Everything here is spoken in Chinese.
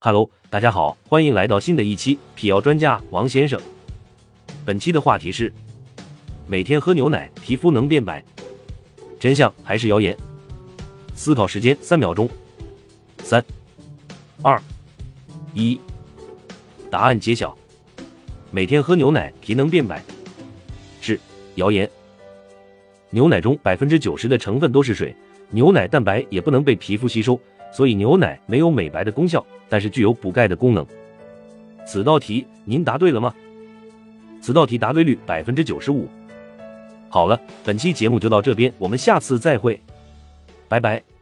Hello，大家好，欢迎来到新的一期辟谣专家王先生。本期的话题是：每天喝牛奶，皮肤能变白，真相还是谣言？思考时间三秒钟，三、二、一，答案揭晓。每天喝牛奶，皮能变白，是谣言。牛奶中百分之九十的成分都是水，牛奶蛋白也不能被皮肤吸收，所以牛奶没有美白的功效。但是具有补钙的功能。此道题您答对了吗？此道题答对率百分之九十五。好了，本期节目就到这边，我们下次再会，拜拜。